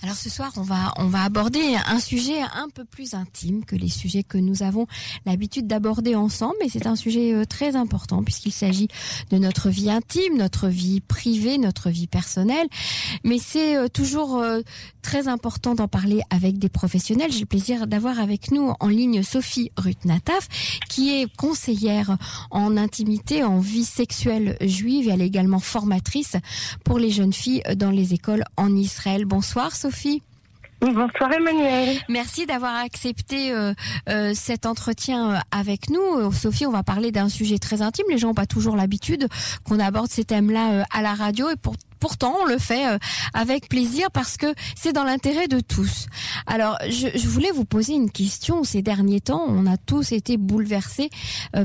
Alors ce soir, on va on va aborder un sujet un peu plus intime que les sujets que nous avons l'habitude d'aborder ensemble, mais c'est un sujet euh, très important puisqu'il s'agit de notre vie intime, notre vie privée, notre vie personnelle. Mais c'est euh, toujours euh, très important d'en parler avec des professionnels. J'ai le plaisir d'avoir avec nous en ligne Sophie Rutnataf, qui est conseillère en intimité, en vie sexuelle juive. Et elle est également formatrice pour les jeunes filles dans les écoles en Israël. Bonsoir Sophie. Sophie. Bonsoir Emmanuel. Merci d'avoir accepté euh, euh, cet entretien euh, avec nous. Sophie, on va parler d'un sujet très intime. Les gens n'ont pas toujours l'habitude qu'on aborde ces thèmes-là à la radio et pour, pourtant on le fait avec plaisir parce que c'est dans l'intérêt de tous. Alors, je, je, voulais vous poser une question. Ces derniers temps, on a tous été bouleversés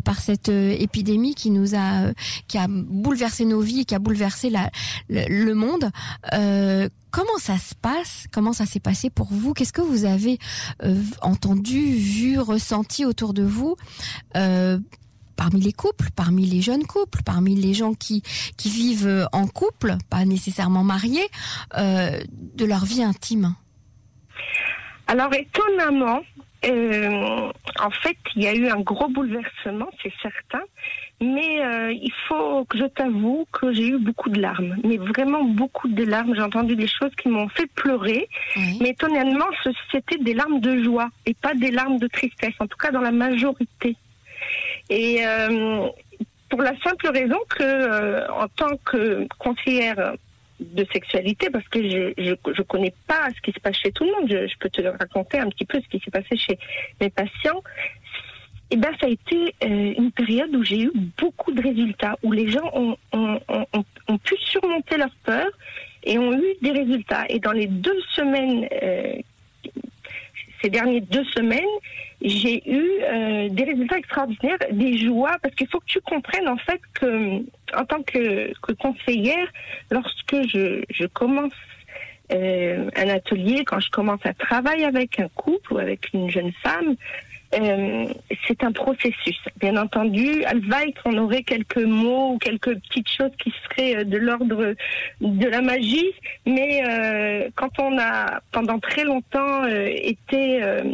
par cette épidémie qui nous a, qui a bouleversé nos vies, qui a bouleversé la, le, le monde. Comment ça se passe? Comment ça s'est passé pour vous? Qu'est-ce que vous avez euh, entendu, vu, ressenti autour de vous? Euh, parmi les couples, parmi les jeunes couples, parmi les gens qui, qui vivent en couple, pas nécessairement mariés, euh, de leur vie intime Alors étonnamment, euh, en fait, il y a eu un gros bouleversement, c'est certain. Mais euh, il faut que je t'avoue que j'ai eu beaucoup de larmes, mais vraiment beaucoup de larmes. J'ai entendu des choses qui m'ont fait pleurer, mais étonnamment, c'était des larmes de joie et pas des larmes de tristesse, en tout cas dans la majorité. Et euh, pour la simple raison que, en tant que conseillère de sexualité parce que je, je, je connais pas ce qui se passe chez tout le monde. Je, je peux te raconter un petit peu ce qui s'est passé chez mes patients. Et eh ben ça a été euh, une période où j'ai eu beaucoup de résultats, où les gens ont, ont, ont, ont, pu surmonter leur peur et ont eu des résultats. Et dans les deux semaines euh, ces dernières deux semaines, j'ai eu euh, des résultats extraordinaires, des joies, parce qu'il faut que tu comprennes en fait que, en tant que, conseillère, lorsque je, je commence euh, un atelier, quand je commence à travailler avec un couple ou avec une jeune femme, euh, c'est un processus. Bien entendu, Alvaït, on aurait quelques mots ou quelques petites choses qui seraient euh, de l'ordre de la magie, mais euh, quand on a pendant très longtemps euh, été euh,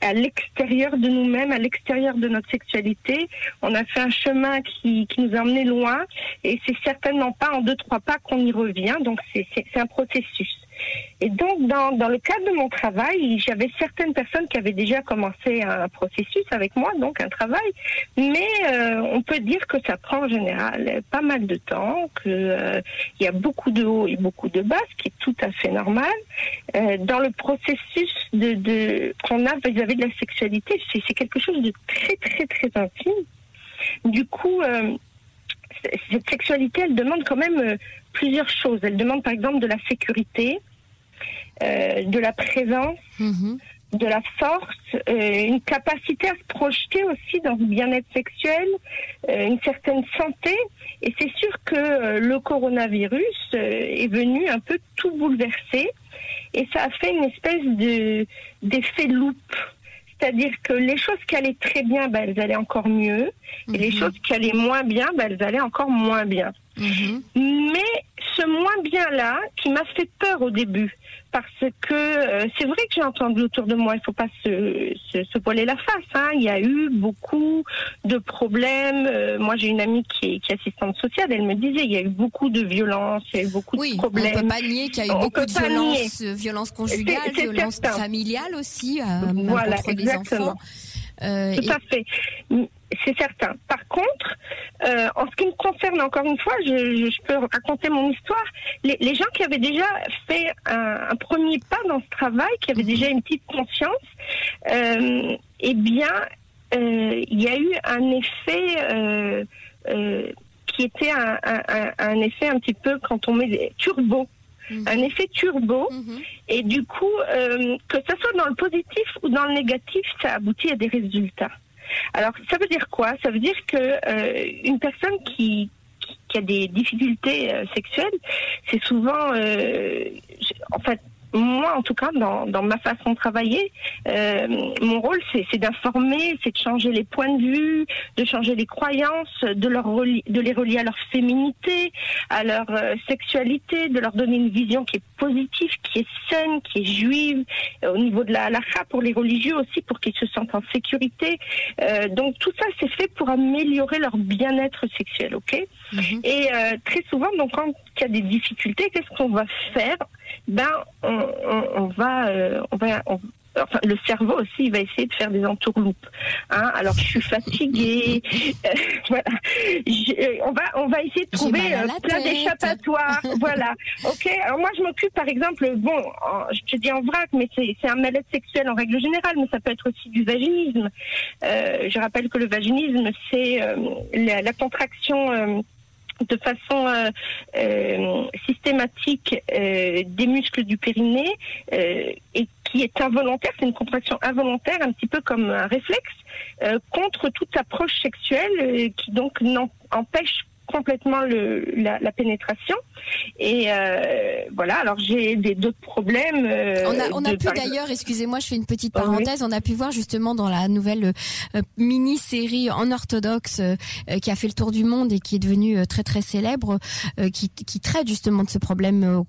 à l'extérieur de nous-mêmes, à l'extérieur de notre sexualité, on a fait un chemin qui, qui nous a emmenés loin, et c'est certainement pas en deux trois pas qu'on y revient. Donc c'est un processus. Et donc, dans, dans le cadre de mon travail, j'avais certaines personnes qui avaient déjà commencé un processus avec moi, donc un travail, mais euh, on peut dire que ça prend en général pas mal de temps, qu'il euh, y a beaucoup de hauts et beaucoup de bas, ce qui est tout à fait normal. Euh, dans le processus qu'on a vis-à-vis de la sexualité, c'est quelque chose de très, très, très intime. Du coup, euh, cette sexualité, elle demande quand même plusieurs choses. Elle demande par exemple de la sécurité, euh, de la présence, mm-hmm. de la force, euh, une capacité à se projeter aussi dans le bien-être sexuel, euh, une certaine santé. Et c'est sûr que le coronavirus est venu un peu tout bouleverser et ça a fait une espèce de d'effet loupe. C'est-à-dire que les choses qui allaient très bien, ben, elles allaient encore mieux. Et les mm-hmm. choses qui allaient moins bien, ben, elles allaient encore moins bien. Mm-hmm. Mais ce moins bien-là, qui m'a fait peur au début, parce que euh, c'est vrai que j'ai entendu autour de moi, il faut pas se, se, se voiler la face. Hein. Il y a eu beaucoup de problèmes. Euh, moi, j'ai une amie qui est, qui est, assistante sociale. Elle me disait il y a eu beaucoup de violences, il y a eu beaucoup oui, de problèmes. On peut pas nier qu'il y a eu on beaucoup de violences, violences conjugales, violences familiales aussi, euh, voilà, contre exactement. les enfants. Euh, Tout à fait c'est certain. Par contre, euh, en ce qui me concerne, encore une fois, je, je peux raconter mon histoire. Les, les, gens qui avaient déjà fait un, un, premier pas dans ce travail, qui avaient déjà une petite conscience, euh, eh bien, euh, il y a eu un effet qui était un, un, un, effet un petit peu quand on met des turbo. Mmh. Un effet turbo, mmh. et du coup, euh, que ce soit dans le positif ou dans le négatif, ça aboutit à des résultats. Alors, ça veut dire quoi? Ça veut dire que euh, une personne qui, qui a des difficultés euh, sexuelles, c'est souvent, euh, en fait, moi, en tout cas, dans, dans ma façon de travailler, euh, mon rôle, c'est d'informer, c'est de changer les points de vue, de changer les croyances, de, leur de les relier à leur féminité, à leur euh, sexualité, de leur donner une vision qui est positive, qui est saine, qui est juive, euh, au niveau de la halakha pour les religieux aussi, pour qu'ils se sentent en sécurité. Euh, donc tout ça, c'est fait pour améliorer leur bien-être sexuel, ok? Mhm. Et très souvent, donc quand il y a des difficultés, qu'est-ce qu'on va faire? Ben, on, on, va, on va, enfin, le cerveau aussi, il va essayer de faire des entourloupes. Hein alors, je suis fatiguée. Euh, voilà. Euh, on va, on va essayer de trouver euh, plein d'échappatoires. voilà. Ok. Alors moi, je m'occupe, par exemple, bon, je te dis en vrac, mais c'est un mal-être sexuel en règle générale, mais ça peut être aussi du vaginisme. je rappelle que le vaginisme, c'est la, la, contraction de façon euh, euh, systématique euh, des muscles du périnée et qui est involontaire, c'est une contraction involontaire, un petit peu comme un réflexe, contre toute approche sexuelle qui donc empêche complètement le, la, la, pénétration. Et euh, voilà, alors j'ai d'autres problèmes. Euh, on a, on a pu d'ailleurs, excusez-moi, je fais une petite parenthèse, on a pu voir justement dans la nouvelle euh, mini-série en orthodoxe qui a fait le tour du monde et qui est devenue très très célèbre, qui, qui traite justement de ce problème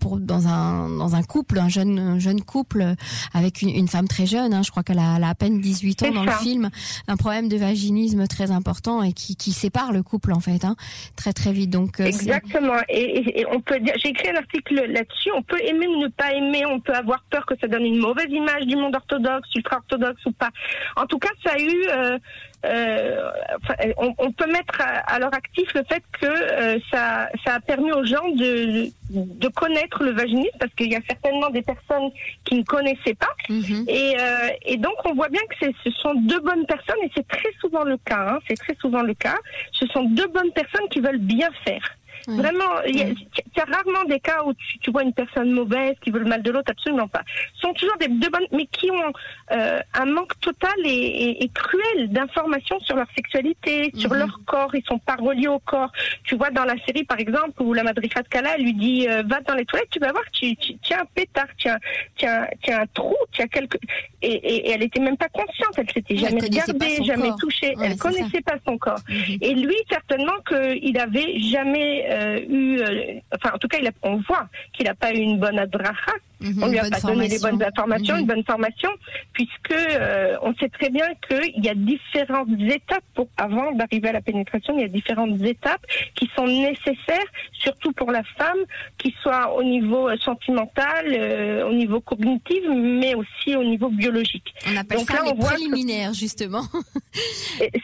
pour, dans, un, dans un couple, un jeune, un jeune couple avec une, une femme très jeune, hein, je crois qu'elle a, a, à peine 18 ans dans le film, un problème de vaginisme très important et qui, qui sépare le couple en fait. Hein très très vite. Donc exactement. Et, on peut dire, j'ai écrit un article là-dessus. On peut aimer ou ne pas aimer. On peut avoir peur que ça donne une mauvaise image du monde orthodoxe, ultra orthodoxe ou pas. En tout cas, ça a eu euh, euh, on, peut mettre à, leur actif le fait que euh, ça, ça a permis aux gens de, de connaître le vaginisme parce qu'il y a certainement des personnes qui ne connaissaient pas. Mhm. Et, et, donc on voit bien que ce sont deux bonnes personnes et c'est très souvent le cas. Hein, c'est très souvent le cas. Ce sont deux bonnes personnes qui veulent bien faire. Vraiment, il y, a rarement des cas où tu, vois une personne mauvaise qui veut le mal de l'autre, absolument pas. Ce sont toujours des deux bonnes, mais qui ont euh, un manque total et, cruel d'informations sur leur sexualité, sur mhm. leur corps. Ils sont pas reliés au corps. Tu vois dans la série, par exemple, où la Madrifa de Kala lui dit euh, va dans les toilettes, tu vas voir, tu, tu, as un pétard, tu as, tu as, tu as un trou, tu as quelque et, et, elle était même pas consciente, elle s'était jamais regardée, jamais touchée, elle connaissait pas son corps. Mhm. Et lui, certainement qu'il avait jamais euh, eu, euh, enfin en tout cas, il a, on voit qu'il n'a pas eu une bonne adracha. Mhm, on lui a pas donné les bonnes informations, une mhm. bonne formation, puisque euh, on sait très bien qu'il y a différentes étapes pour avant d'arriver à la pénétration. Il y a différentes étapes qui sont nécessaires, surtout pour la femme, qui soit au niveau sentimental, au niveau cognitif, mais aussi au niveau biologique. On appelle ça les préliminaires, justement.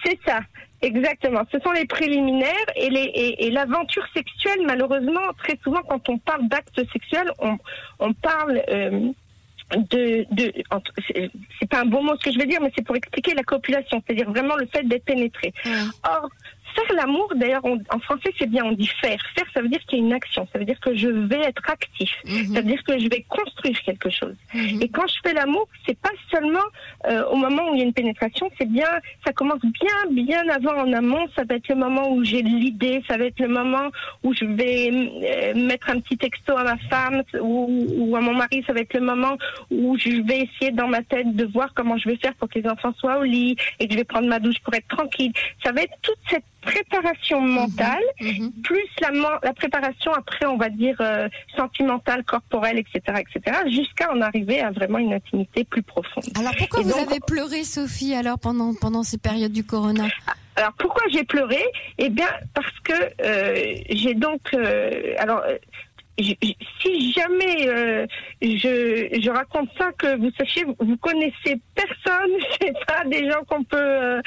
C'est ça. Exactement. Ce sont les préliminaires et, les, et, l'aventure sexuelle, malheureusement, très souvent, quand on parle d'actes sexuels, on, on parle euh, de, de c'est pas un bon mot ce que je veux dire, mais c'est pour expliquer la copulation, c'est-à-dire vraiment le fait d'être pénétré. Or, Faire l'amour, d'ailleurs, en français, c'est bien, on dit faire. Faire, ça veut dire qu'il y a une action, ça veut dire que je vais être actif, mhm. ça veut dire que je vais construire quelque chose. Mhm. Et quand je fais l'amour, c'est pas seulement euh, au moment où il y a une pénétration, c'est bien, ça commence bien, bien avant en amont, ça va être le moment où j'ai l'idée, ça va être le moment où je vais euh, mettre un petit texto à ma femme ou, ou, à mon mari, ça va être le moment où je vais essayer dans ma tête de voir comment je vais faire pour que les enfants soient au lit et que je vais prendre ma douche pour être tranquille. Ça va être toute cette préparation mhm. mentale, mhm. plus la, la, préparation après, on va dire, euh, sentimentale, corporelle, etc., etc., jusqu'à en arriver à vraiment une intimité plus profonde. Alors pourquoi vous avez pleuré, Sophie, alors pendant, pendant ces périodes du corona? Alors pourquoi j'ai pleuré? Eh bien parce que euh, j'ai donc euh, alors si jamais euh, je, je, raconte ça, que vous sachiez, vous connaissez personne, c'est pas des gens qu'on peut, euh,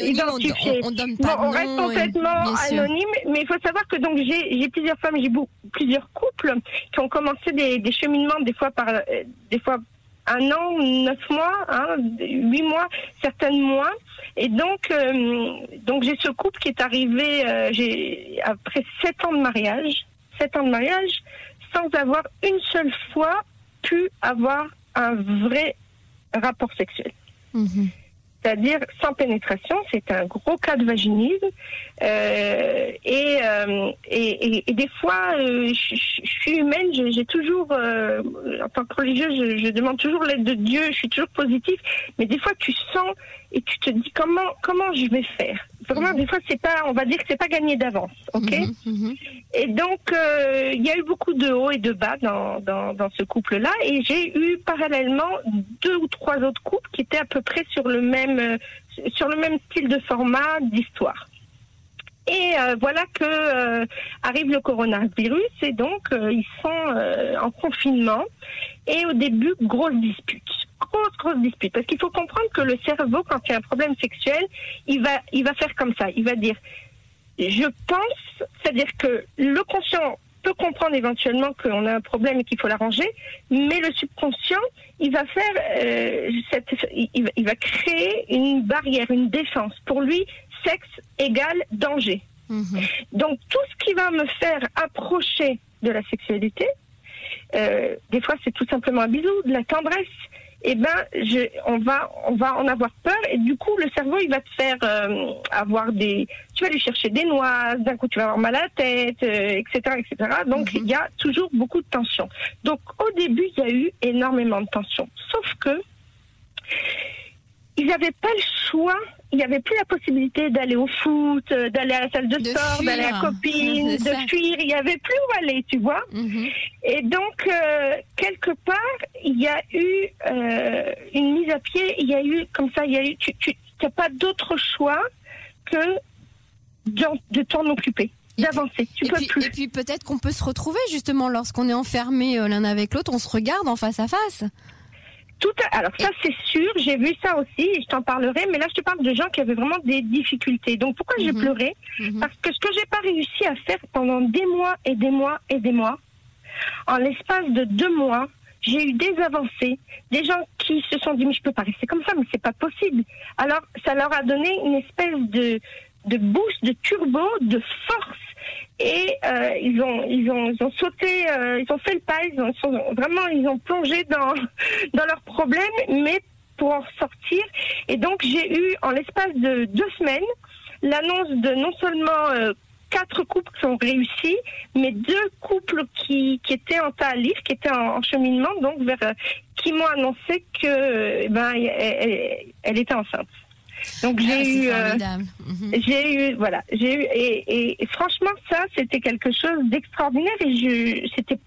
identifier. On, donne pas on reste complètement anonyme, mais il faut savoir que donc j'ai plusieurs femmes, j'ai plusieurs couples qui ont commencé des, des cheminements des fois par euh, des fois un an, neuf mois, hein, huit mois, certaines mois. Et donc, donc j'ai ce couple qui est arrivé j'ai après sept ans de mariage sept ans de mariage sans avoir une seule fois pu avoir un vrai rapport sexuel. Mhm. c'est-à-dire sans pénétration. C'est un gros cas de vaginisme. Euh, et, euh, et, et, et, des fois, euh, je, je, suis humaine, j'ai toujours, en tant que religieuse, je, je demande toujours l'aide de Dieu, je suis toujours positive, mais des fois tu sens et tu te dis comment comment je vais faire? Vraiment, des fois c'est pas, on va dire que c'est pas gagné d'avance, ok? Mhm, mhm. Et donc euh, il y a eu beaucoup de hauts et de bas dans dans, dans ce couple-là, et j'ai eu parallèlement deux ou trois autres couples qui étaient à peu près sur le même euh, sur le même style de format d'histoire. Et euh, voilà que euh, arrive le coronavirus et donc euh, ils sont euh, en confinement et au début grosse dispute, grosse grosse dispute parce qu'il faut comprendre que le cerveau quand il y a un problème sexuel, il va il va faire comme ça, il va dire je pense, c'est-à-dire que le conscient peut comprendre éventuellement qu'on a un problème et qu'il faut l'arranger, mais le subconscient, il va faire, euh, cette, il, va- il va créer une barrière, une défense. Pour lui, sexe égale danger. Mhm. Donc tout ce qui va me faire approcher de la sexualité, euh, des fois c'est tout simplement un bisou, de la tendresse. Eh ben, je, on va, on va en avoir peur et du coup le cerveau il va te faire euh, avoir des, tu vas aller chercher des noix, d'un coup tu vas avoir mal à la tête, euh, etc., etc. Donc Mhm. il y a toujours beaucoup de tension. Donc au début il y a eu énormément de tension, sauf que ils n'avaient pas le choix, il n'y avait plus la possibilité d'aller au foot, euh, d'aller à la salle de, De sport, d'aller à la copine, de fuir, il n'y avait plus où aller, tu vois. Mhm. Et donc, euh, quelque part, il y a eu euh, une mise à pied, il y a eu, comme ça, il y a eu, tu n'as pas d'autre choix que de t'en occuper, d'avancer. Tu et, peux puis, plus. et puis peut-être qu'on peut se retrouver justement lorsqu'on est enfermé l'un avec l'autre, on se regarde en face à face. Tout à- alors ça c'est sûr, j'ai vu ça aussi et je t'en parlerai, mais là je te parle de gens qui avaient vraiment des difficultés. Donc pourquoi j'ai Mhm. pleuré? Mhm. Parce que ce que j'ai pas réussi à faire pendant des mois et des mois et des mois, en l'espace de deux mois, j'ai eu des avancées, des gens qui se sont dit mais je peux pas rester comme ça, mais c'est pas possible. Alors ça leur a donné une espèce de de boost, de turbo, de force. Et euh, ils ont ils ont ils ont sauté, euh, ils ont fait le pas, ils ont, sont vraiment ils ont plongé dans dans leurs problèmes, mais pour en sortir. Et donc j'ai eu en l'espace de deux semaines l'annonce de non seulement euh, quatre couples qui ont réussi, mais deux couples qui, qui étaient en lire, qui étaient en, en cheminement, donc vers euh, qui m'ont annoncé que eh ben elle- elle était enceinte. Donc Ah, j'ai c'est eu euh. Mhm. j'ai eu voilà j'ai eu et, et- et franchement ça c'était quelque chose d'extraordinaire et je c'était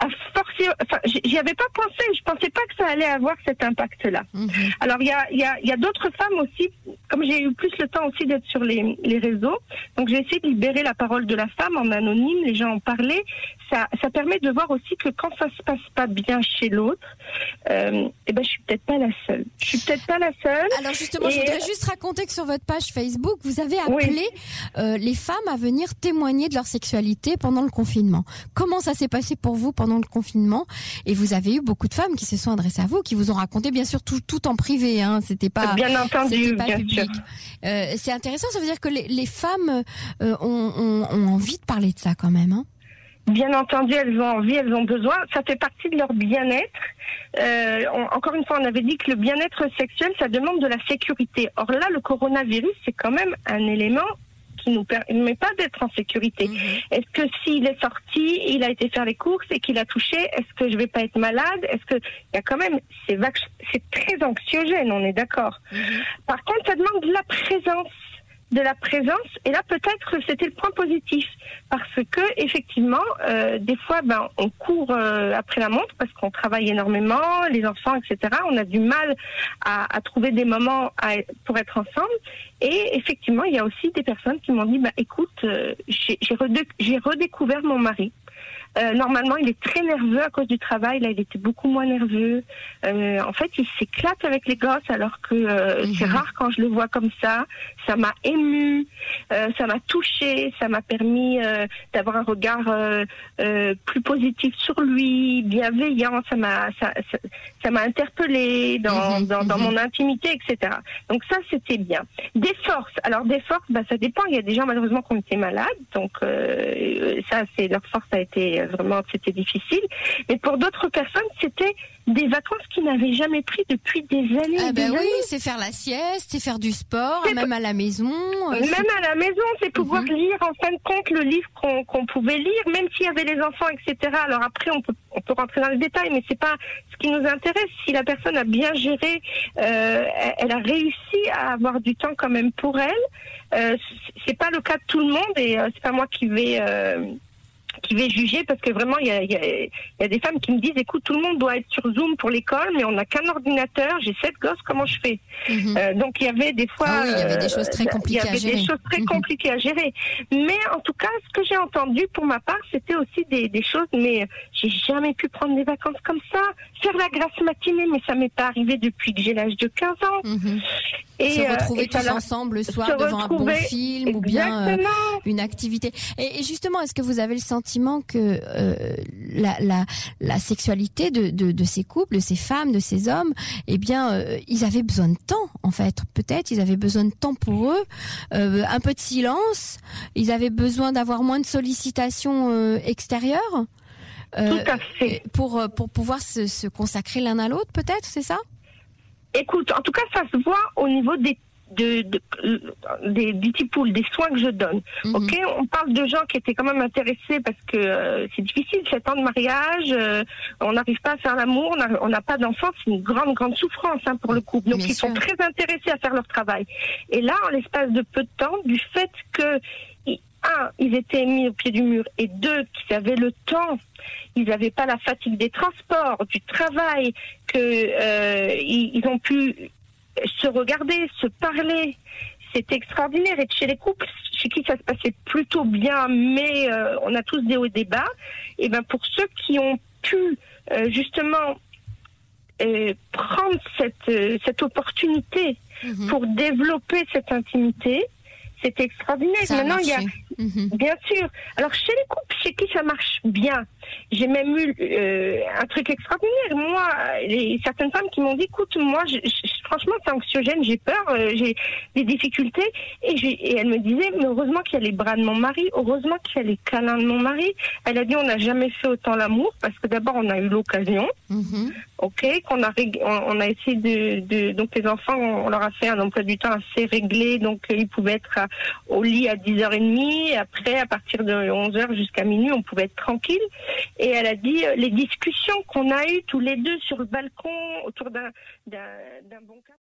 à forcer enfin j'y avais pas pensé je pensais pas que ça allait avoir cet impact là Mhm. alors il y a, il y a, il y a d'autres femmes aussi, comme j'ai eu plus le temps aussi d'être sur les, les réseaux, donc j'ai essayé de libérer la parole de la femme en anonyme, les gens en parlaient. Ça, ça permet de voir aussi que quand ça se passe pas bien chez l'autre, euh, eh ben je suis peut-être pas la seule. Je suis peut-être pas la seule. Alors justement, je voudrais juste raconter que sur votre page Facebook, vous avez appelé euh, les femmes à venir témoigner de leur sexualité pendant le confinement. Comment ça s'est passé pour vous pendant le confinement? Et vous avez eu beaucoup de femmes qui se sont adressées à vous, qui vous ont raconté bien sûr tout, tout en privé. Hein, C'était pas bien entendu, c'était pas bien public. sûr. Euh, c'est intéressant, ça veut dire que les, les femmes euh, ont, ont, ont envie de parler de ça quand même. Hein Bien entendu, elles ont envie, elles ont besoin. Ça fait partie de leur bien-être. Euh, encore une fois, on avait dit que le bien-être sexuel, ça demande de la sécurité. Or là, le coronavirus, c'est quand même un élément qui nous permet pas d'être en sécurité. Mhm. Est-ce que s'il est sorti, il a été faire les courses et qu'il a touché, est-ce que je vais pas être malade? Est-ce que il y a quand même c'est vac- c'est très anxiogène, on est d'accord. Mhm. Par contre, ça demande de la présence, de la présence. Et là, peut-être c'était le point positif, parce que effectivement, euh, des fois, ben, on court euh, après la montre parce qu'on travaille énormément, les enfants, etc. On a du mal à, trouver des moments à- pour être ensemble. Et effectivement, il y a aussi des personnes qui m'ont dit, bah, écoute, euh, j'ai redécouvert mon mari. Euh, normalement, il est très nerveux à cause du travail. Là, il était beaucoup moins nerveux. Euh, en fait, il s'éclate avec les gosses, alors que euh, Mhm. c'est rare quand je le vois comme ça. Ça m'a ému, euh, ça m'a touché, ça m'a permis euh, d'avoir un regard euh, euh, plus positif sur lui, bienveillant. Ça m'a, ça, ça, ça m'a interpellé dans, Mhm, dans, dans mhm. mon intimité, etc. Donc ça, c'était bien. Des forces. Alors des forces, bah, ça dépend. Il y a des gens malheureusement qui ont été malades, donc euh, ça, c'est leur force a été c'était vraiment c'était difficile. Mais pour d'autres personnes, c'était des vacances qu'ils n'avaient jamais pris depuis des années. Ah ben oui, c'est faire la sieste, c'est faire du sport, même à la maison. euh, Même à la maison, c'est pouvoir Mhm. lire en fin de compte le livre qu'on pouvait lire, même s'il y avait les enfants, etc. Alors après, on peut, on peut rentrer dans les détails, mais c'est pas ce qui nous intéresse. Si la personne a bien géré, euh, elle- a réussi à avoir du temps quand même pour elle. Euh, c'est pas le cas de tout le monde et euh, c'est pas moi qui vais. Euh, qui vais juger parce que vraiment il y a, il y a- il y a des femmes qui me disent écoute tout le monde doit être sur Zoom pour l'école mais on n'a qu'un ordinateur j'ai sept gosses comment je fais Mhm. euh, donc il y avait des fois, Ah oui, il y avait des euh, choses très compliquées à Il y avait gérer. des choses très Mhm. compliquées à gérer. Mais en tout cas, ce que j'ai entendu pour ma part, c'était aussi des, des choses. Mais j'ai jamais pu prendre des vacances comme ça. Faire la grasse matinée, mais ça m'est pas arrivé depuis que j'ai l'âge de 15 ans. Mhm. Et se euh, retrouver et tous ensemble le soir devant un bon film ou bien euh, une activité. Et, et justement, est-ce que vous avez le sentiment que euh, la, la, la sexualité de, de, de ces couples, de ces femmes, de ces hommes, eh bien, euh, ils avaient besoin de temps, en fait. Peut-être, ils avaient besoin de temps pour eux, euh, un peu de silence. Ils avaient besoin d'avoir moins de sollicitations extérieures. Tout à fait. Pour, pour pouvoir se, se consacrer l'un à l'autre, peut-être, c'est ça? Écoute, en tout cas, ça se voit au niveau des de, de- des beauty pools, des soins que je donne. Mhm. Ok, on parle de gens qui étaient quand même intéressés parce que euh, c'est difficile, sept ans de mariage, euh, on n'arrive pas à faire l'amour, on n'a- pas d'enfants, c'est une grande, grande souffrance hein, pour le couple. Donc Bien ils sont très intéressés à faire leur travail. Et là, en l'espace de peu de temps, du fait que un, ils étaient mis au pied du mur, et deux, qu'ils avaient le temps, ils n'avaient pas la fatigue des transports, du travail, que euh, ils, ils ont pu se regarder, se parler. C'était extraordinaire. Et chez les couples, chez qui ça se passait plutôt bien, mais euh, on a tous des hauts et des bas, et ben pour ceux qui ont pu euh, justement euh, prendre cette, euh, cette opportunité Mhm. pour développer cette intimité, c'était extraordinaire. Ça a Maintenant, il y a Mhm. Bien sûr. Alors chez les couples chez qui ça marche bien, j'ai même eu euh, un truc extraordinaire. Moi, les, certaines femmes qui m'ont dit, écoute, moi, je, je- franchement, c'est anxiogène, j'ai peur, euh, j'ai des difficultés, et, elle me disait, mais heureusement qu'il y a les bras de mon mari, heureusement qu'il y a les câlins de mon mari. Elle a dit, on n'a jamais fait autant l'amour parce que d'abord on a eu l'occasion, Mhm. ok, qu'on a on, on a essayé de, de donc les enfants, on, on leur a fait un emploi du temps assez réglé, donc euh, ils pouvaient être à- au lit à 10h30 après à partir de 11h jusqu'à minuit, on pouvait être tranquille. Et elle a dit euh, les discussions qu'on a eues tous les deux sur le balcon autour d'un bon café.